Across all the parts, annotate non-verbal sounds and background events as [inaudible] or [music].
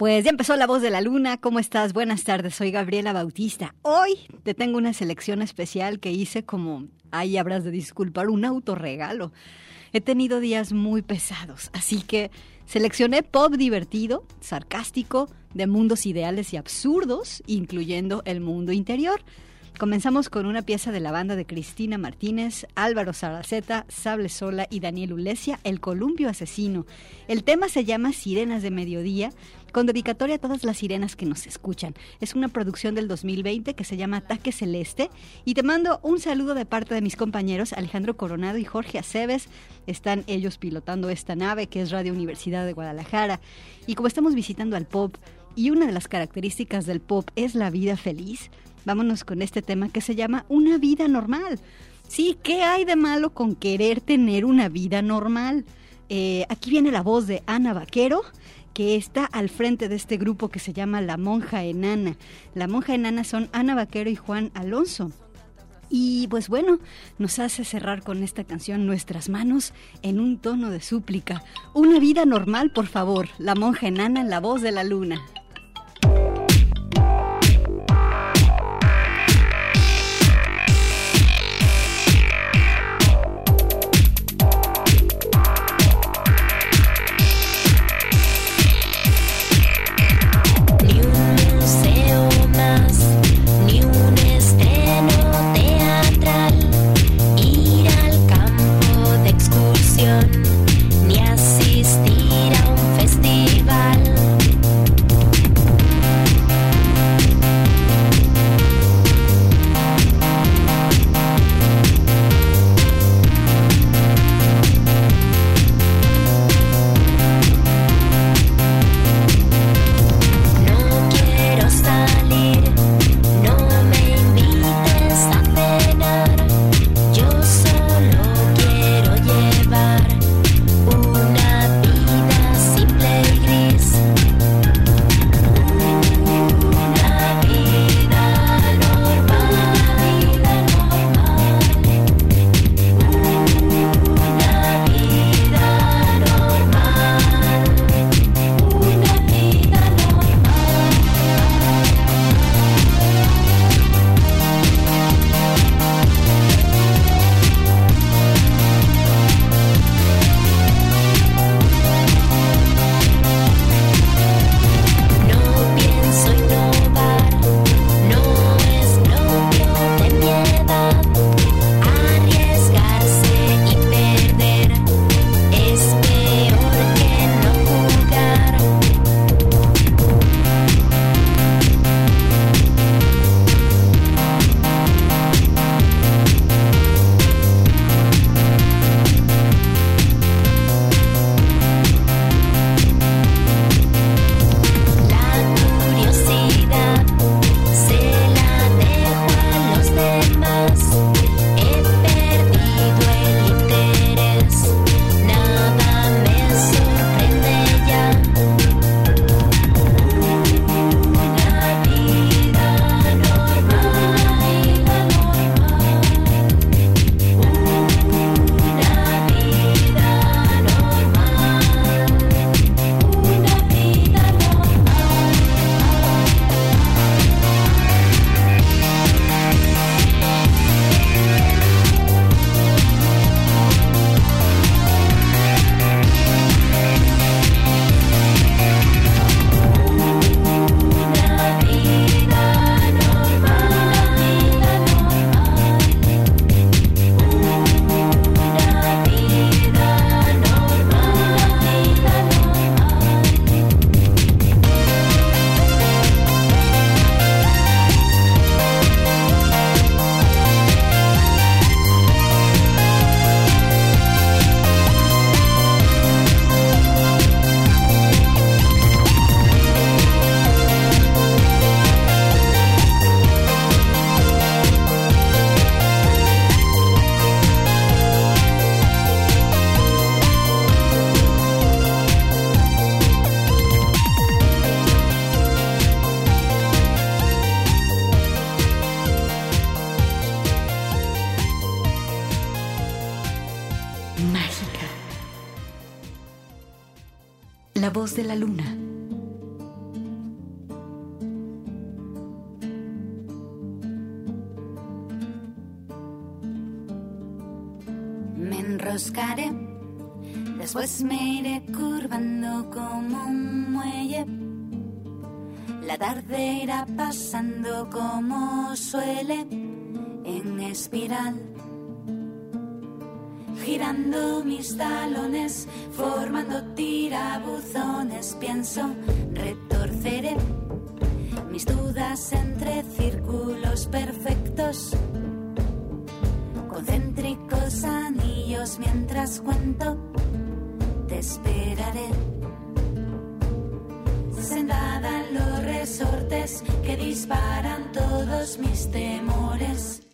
Pues ya empezó La Voz de la Luna. ¿Cómo estás? Buenas tardes. Soy Gabriela Bautista. Hoy te tengo una selección especial que hice como, ahí habrás de disculpar, un autorregalo. He tenido días muy pesados, así que seleccioné pop divertido, sarcástico, de mundos ideales y absurdos, incluyendo el mundo interior. Comenzamos con una pieza de la banda de Cristina Martínez, Álvaro Saraceta, Sable Sola y Daniel Ulesia, El Columpio Asesino. El tema se llama Sirenas de Mediodía, con dedicatoria a todas las sirenas que nos escuchan. Es una producción del 2020 que se llama Ataque Celeste y te mando un saludo de parte de mis compañeros Alejandro Coronado y Jorge Aceves. Están ellos pilotando esta nave que es Radio Universidad de Guadalajara. Y como estamos visitando al pop y una de las características del pop es la vida feliz, vámonos con este tema que se llama Una vida normal. Sí, ¿qué hay de malo con querer tener una vida normal? Eh, aquí viene la voz de Ana Vaquero, que está al frente de este grupo que se llama La Monja Enana. La Monja Enana son Ana Vaquero y Juan Alonso. Y pues bueno, nos hace cerrar con esta canción nuestras manos en un tono de súplica. Una vida normal, por favor. La monja enana en la voz de la luna. Entre círculos perfectos, concéntricos anillos mientras cuento, te esperaré. Sentada en los resortes que disparan todos mis temores.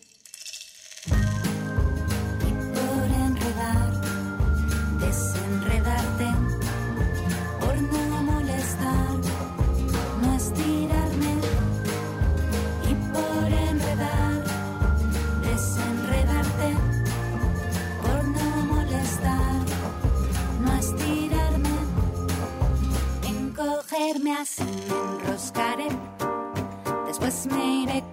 Así me enroscaré, después me iré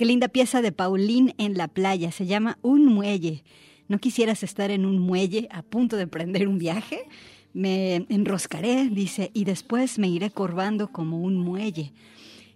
qué linda pieza de Paulín en la playa. Se llama Un muelle. ¿No quisieras estar en un muelle a punto de emprender un viaje? Me enroscaré, dice, y después me iré curvando como un muelle.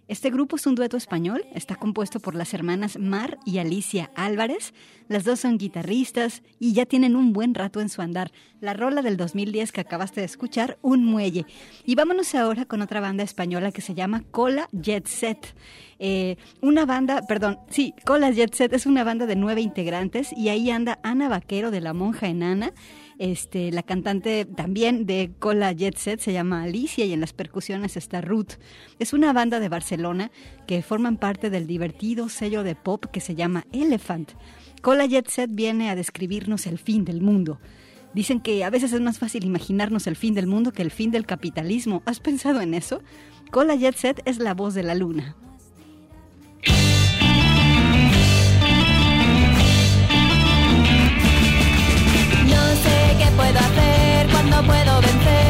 Este grupo es un dueto español, está compuesto por las hermanas Mar y Alicia Álvarez. Las dos son guitarristas y ya tienen un buen rato en su andar. La rola del 2010 que acabaste de escuchar, Un Muelle. Y vámonos ahora con otra banda española que se llama Cola Jet Set. Eh, una banda, perdón, sí, Cola Jet Set es una banda de nueve integrantes y ahí anda Ana Vaquero de La Monja Enana. Este, la cantante también de Cola Jet Set se llama Alicia y en las percusiones está Ruth. Es una banda de Barcelona que forman parte del divertido sello de pop que se llama Elephant. Cola Jet Set viene a describirnos el fin del mundo. Dicen que a veces es más fácil imaginarnos el fin del mundo que el fin del capitalismo. ¿Has pensado en eso? Cola Jet Set es la voz de la luna. Qué puedo hacer, cuándo puedo vencer,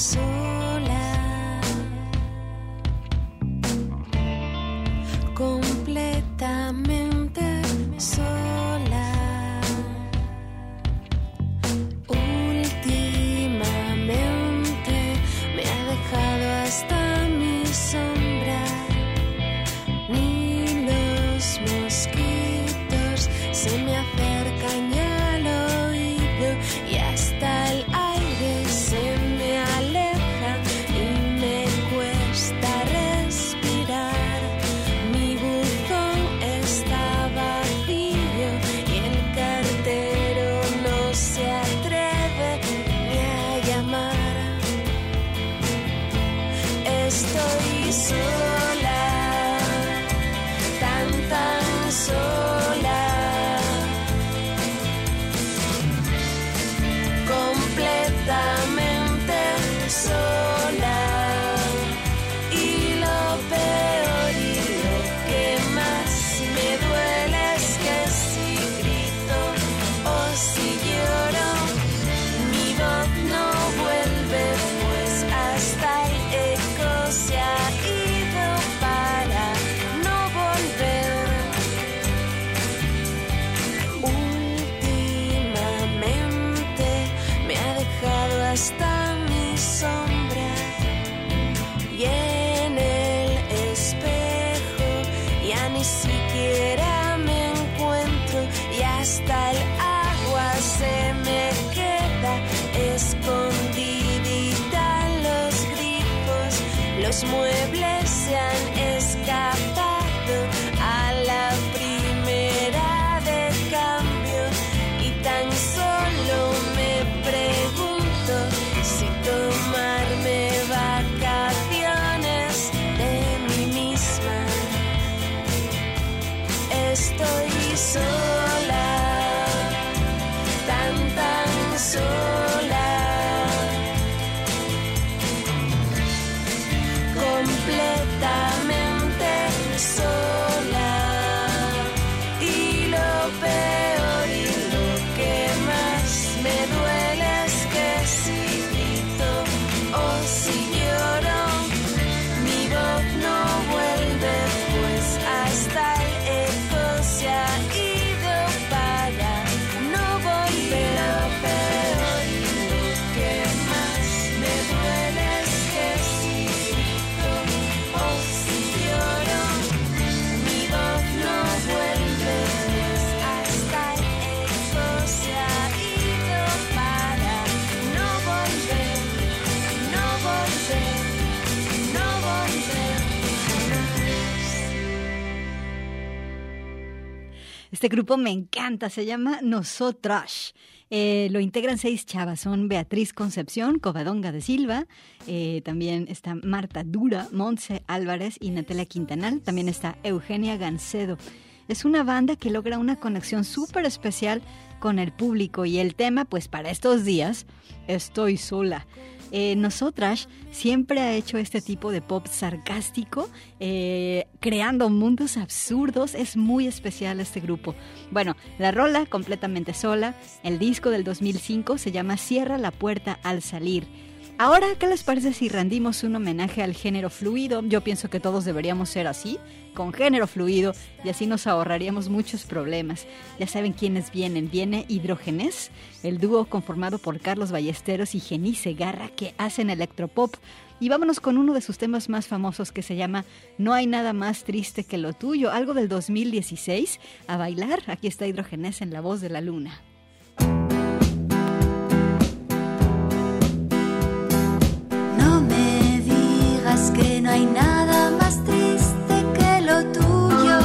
tan los muebles se han escapado Este grupo me encanta, se llama Nosotras. Eh, lo integran seis chavas, son Beatriz Concepción, Covadonga de Silva, eh, también está Marta Dura, Montse Álvarez y Natalia Quintanal, también está Eugenia Gancedo. Es una banda que logra una conexión súper especial con el público y el tema, pues para estos días, estoy sola. Eh, nosotras siempre ha hecho este tipo de pop sarcástico, eh, creando mundos absurdos. Es muy especial este grupo. Bueno, la rola completamente sola. El disco del 2005 se llama Cierra la puerta al salir. Ahora, ¿qué les parece si rendimos un homenaje al género fluido? Yo pienso que todos deberíamos ser así, con género fluido, y así nos ahorraríamos muchos problemas. Ya saben quiénes vienen. Viene Hidrogenes, el dúo conformado por Carlos Ballesteros y Jenny Segarra, que hacen electropop. Y vámonos con uno de sus temas más famosos que se llama No hay nada más triste que lo tuyo, algo del 2016. A bailar, aquí está Hidrogenes en La Voz de la Luna. Digas que no hay nada más triste que lo tuyo.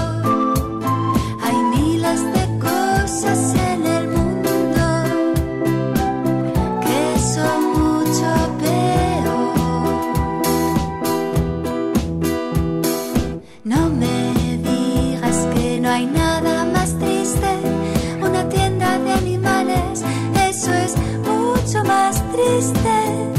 Hay miles de cosas en el mundo que son mucho peor. No me digas que no hay nada más triste. Una tienda de animales, eso es mucho más triste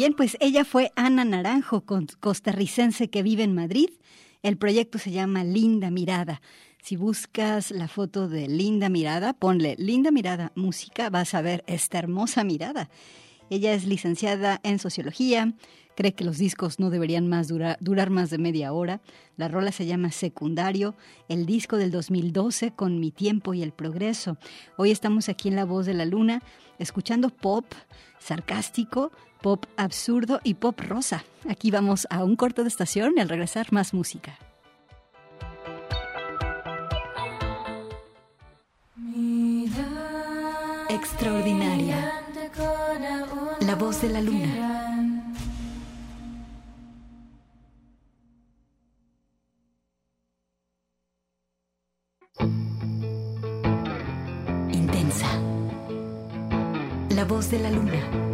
Bien, pues ella fue Ana Naranjo, costarricense que vive en Madrid. El proyecto se llama Linda Mirada. Si buscas la foto de Linda Mirada, ponle Linda Mirada Música, vas a ver esta hermosa mirada. Ella es licenciada en sociología, cree que los discos no deberían más dura- durar más de media hora. La rola se llama Secundario, el disco del 2012 con Mi tiempo y el progreso. Hoy estamos aquí en La Voz de la Luna escuchando pop sarcástico, pop absurdo y pop rosa. Aquí vamos a un corto de estación y al regresar más música. Extraordinaria. La voz de la luna. Intensa. La voz de la luna.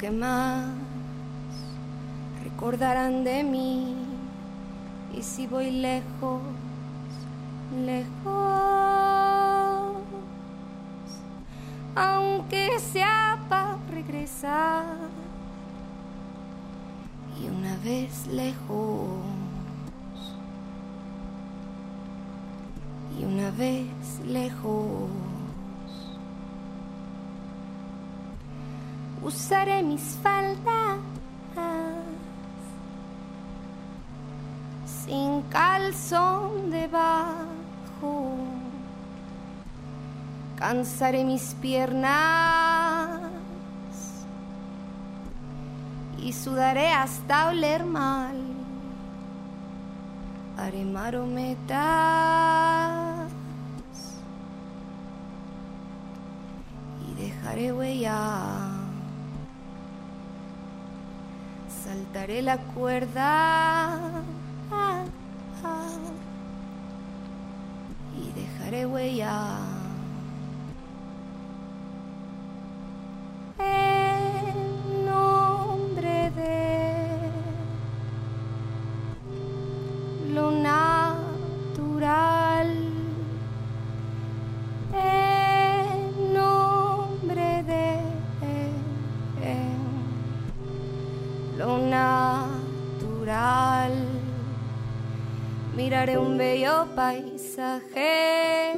Que más recordarán de mí. Y si voy lejos, lejos, aunque sea para regresar. Y una vez lejos y una vez lejos usaré mis faldas sin calzón debajo cansaré mis piernas y sudaré hasta oler mal. Haré marometas y dejaré huella. Saltaré la cuerda y dejaré huella. Paisaje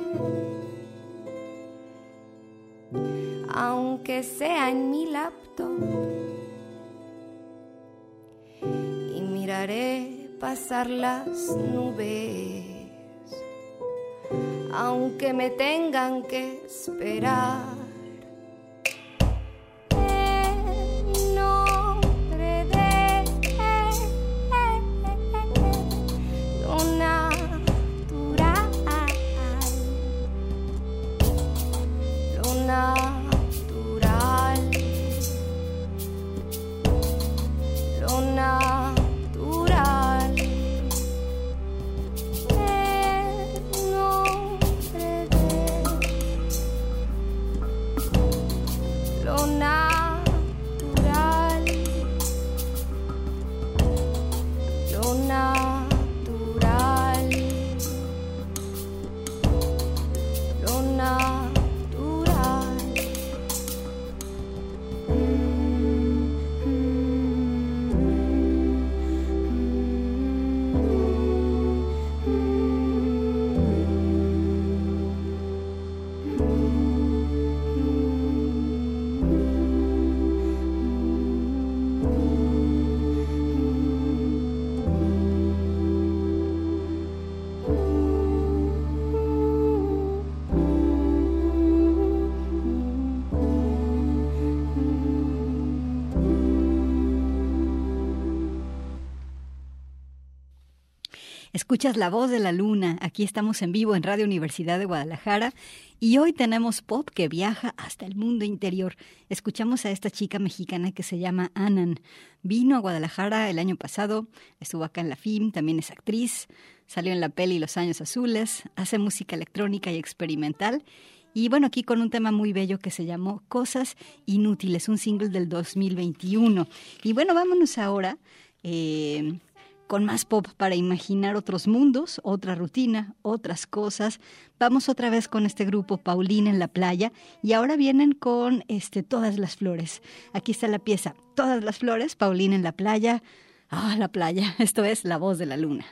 aunque sea en mi laptop. Y miraré pasar las nubes, aunque me tengan que esperar. Escuchas La Voz de la Luna. Aquí estamos en vivo en Radio Universidad de Guadalajara y hoy tenemos pop que viaja hasta el mundo interior. Escuchamos a esta chica mexicana que se llama Anan. Vino a Guadalajara el año pasado, estuvo acá en la FIM, también es actriz, salió en la peli Los Años Azules, hace música electrónica y experimental. Y bueno, aquí con un tema muy bello que se llamó Cosas Inútiles, un single del 2021. Y bueno, vámonos ahora eh, con más pop para imaginar otros mundos, otra rutina, otras cosas. Vamos otra vez con este grupo Paulina en la playa y ahora vienen con este Todas las flores. Aquí está la pieza Todas las flores, Paulina en la playa. Ah, la playa. [laughs] Esto es La voz de la luna.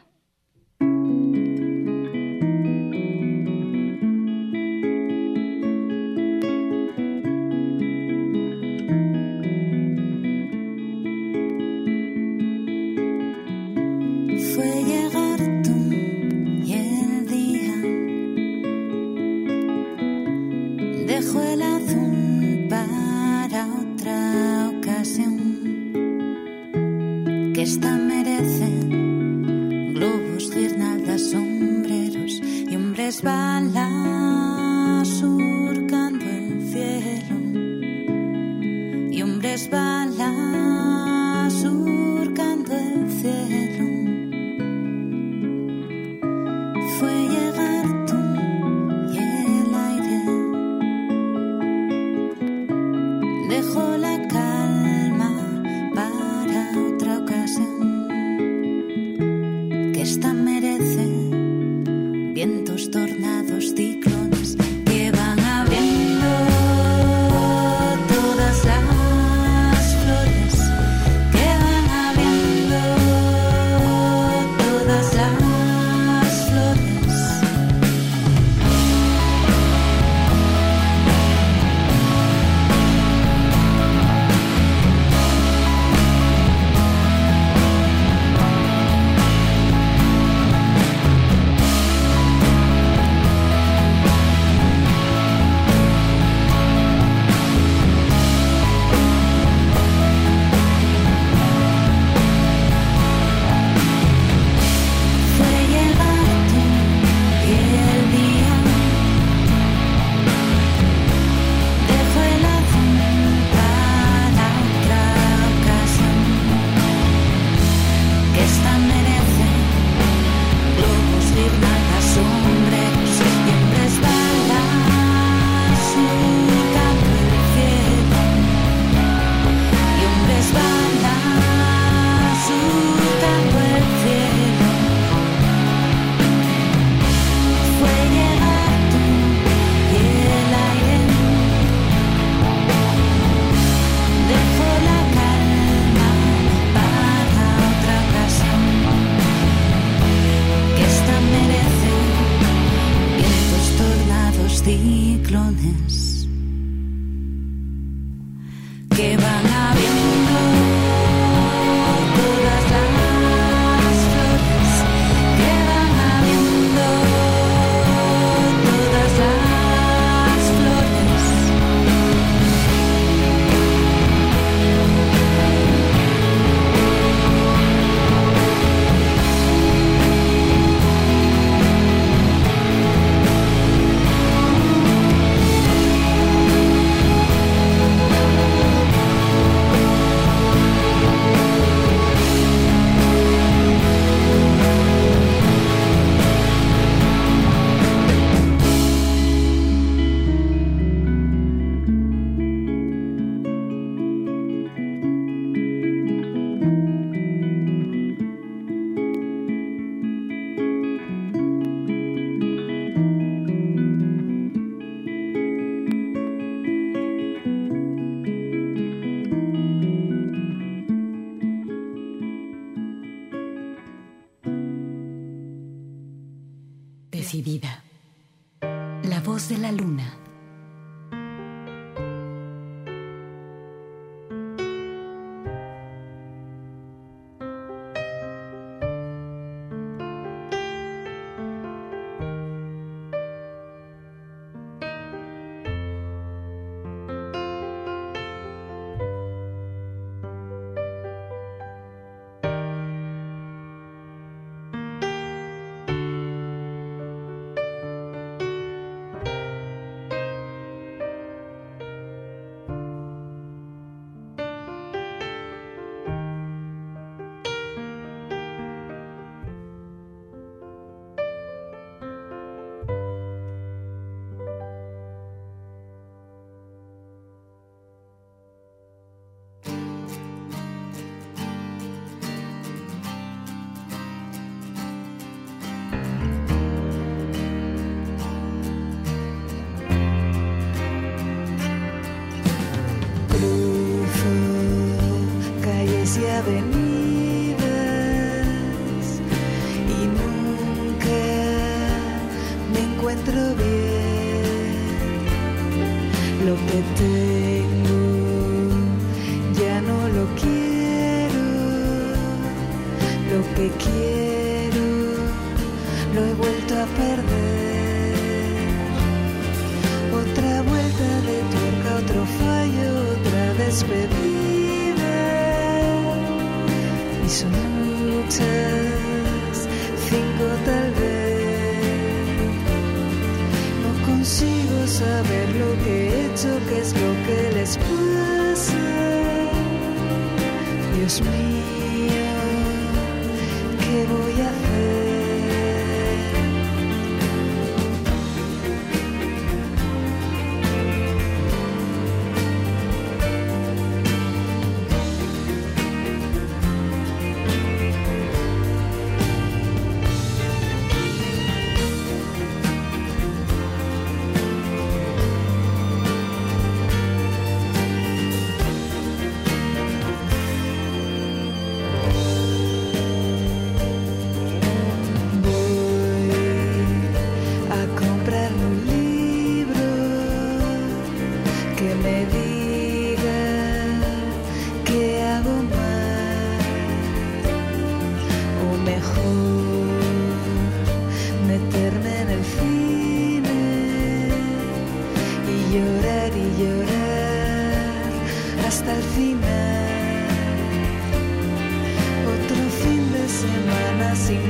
Lo que tengo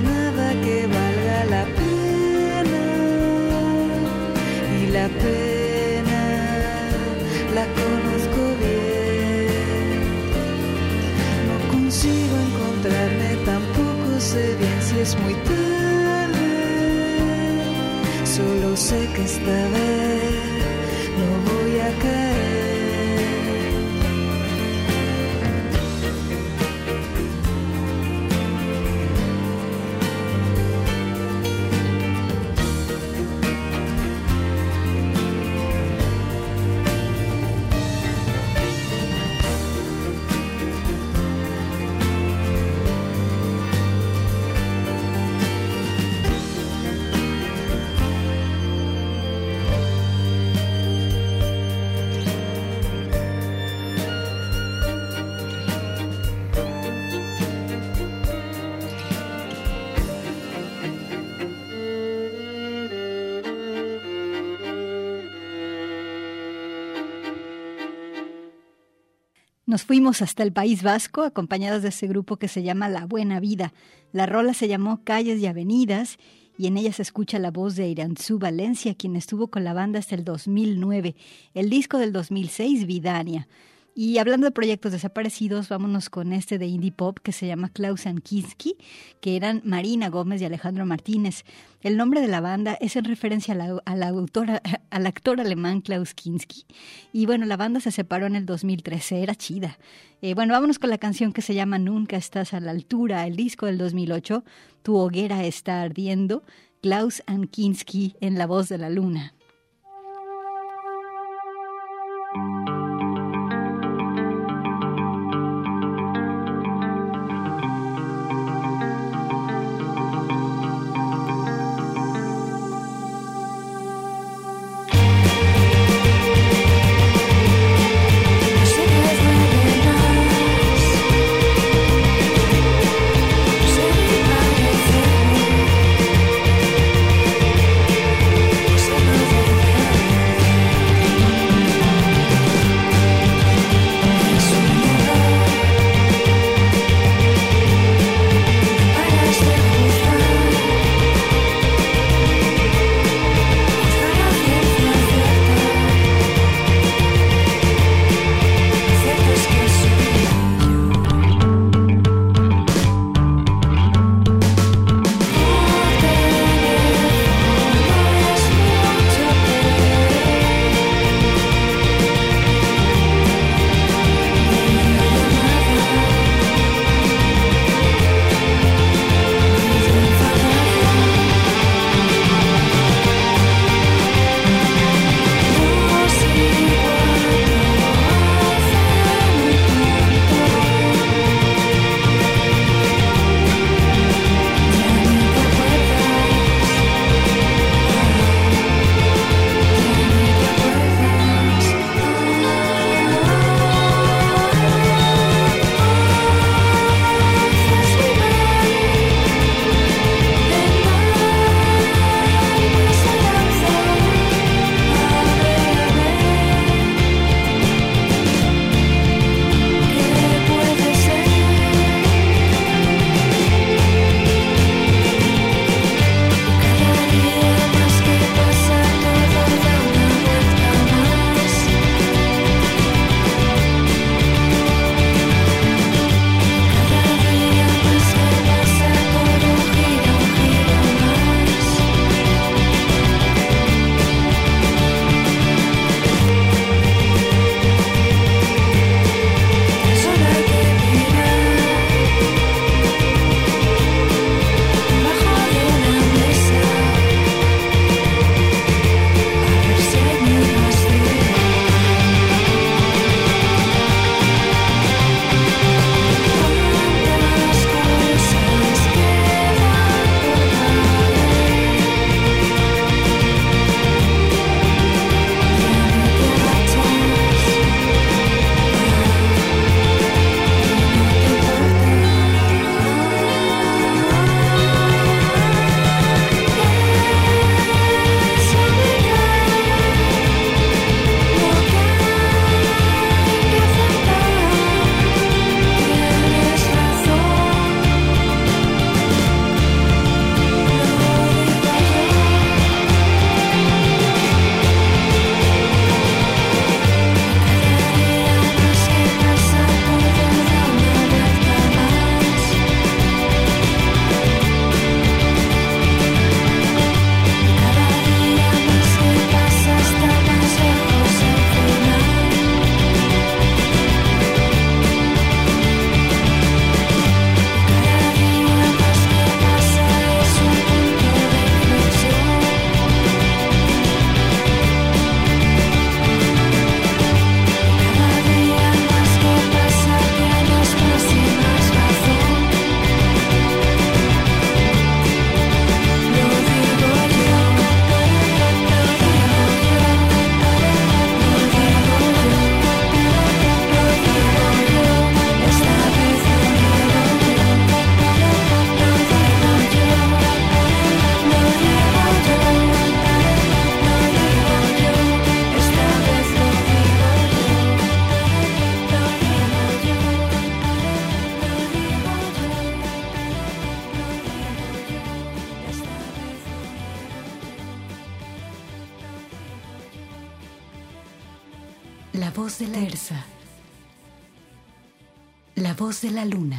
nada que valga la pena. Y la pena la conozco bien. No consigo encontrarme, tampoco sé bien si es muy tarde. Solo sé que esta vez Fuimos hasta el País Vasco acompañados de ese grupo que se llama La Buena Vida. La rola se llamó Calles y Avenidas y en ella se escucha la voz de Iranzú Valencia, quien estuvo con la banda hasta el 2009. El disco del 2006, Vidania. Y hablando de proyectos desaparecidos, vámonos con este de indie pop que se llama Klaus Kinski, que eran Marina Gómez y Alejandro Martínez. El nombre de la banda es en referencia a la, autora, [laughs] al actor alemán Klaus Kinski. Y bueno, la banda se separó en el 2013, era chida. Eh, bueno, vámonos con la canción que se llama Nunca estás a la altura, el disco del 2008, Tu hoguera está ardiendo, Klaus Kinski en la voz de la luna. La luna.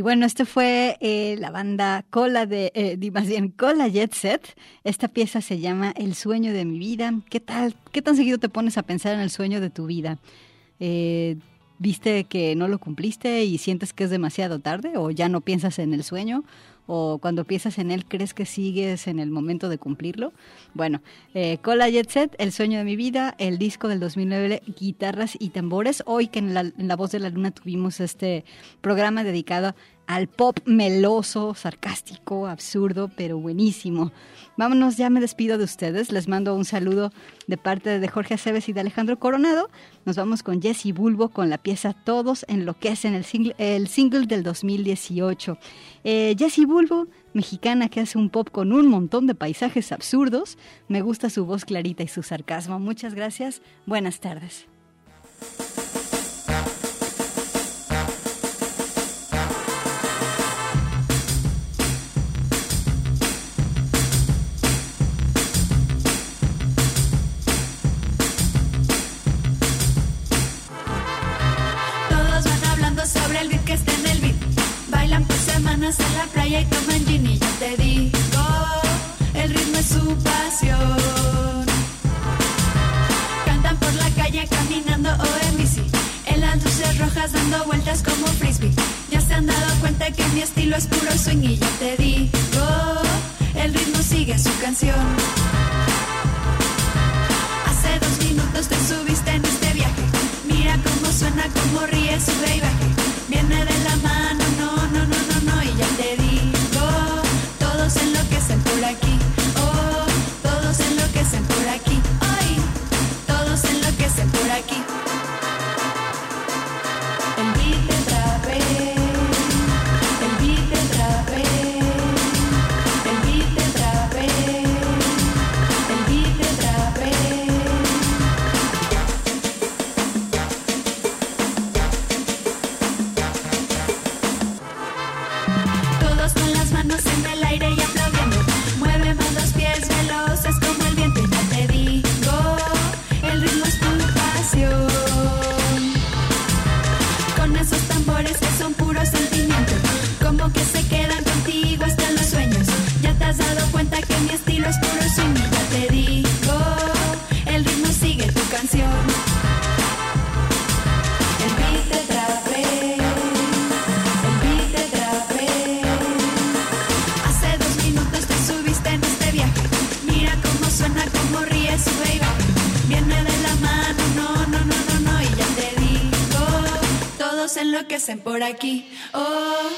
Y bueno, esto fue eh, la banda Cola de, eh, más bien Cola Jet Set. Esta pieza se llama El sueño de mi vida. ¿Qué tal? ¿Qué tan seguido te pones a pensar en el sueño de tu vida? Eh, ¿Viste que no lo cumpliste y sientes que es demasiado tarde? ¿O ya no piensas en el sueño? ¿O cuando piensas en él crees que sigues en el momento de cumplirlo? Bueno, eh, Cola Jet Set, El sueño de mi vida, el disco del 2009, Guitarras y Tambores. Hoy que en la, en la Voz de la Luna tuvimos este programa dedicado al pop meloso, sarcástico, absurdo, pero buenísimo. Vámonos, ya me despido de ustedes. Les mando un saludo de parte de Jorge Aceves y de Alejandro Coronado. Nos vamos con Jesse Bulbo con la pieza Todos enloquecen, el single, el single del 2018. Eh, Bulbo, mexicana que hace un pop con un montón de paisajes absurdos. Me gusta su voz clarita y su sarcasmo. Muchas gracias. Buenas tardes. Por aquí. Oh,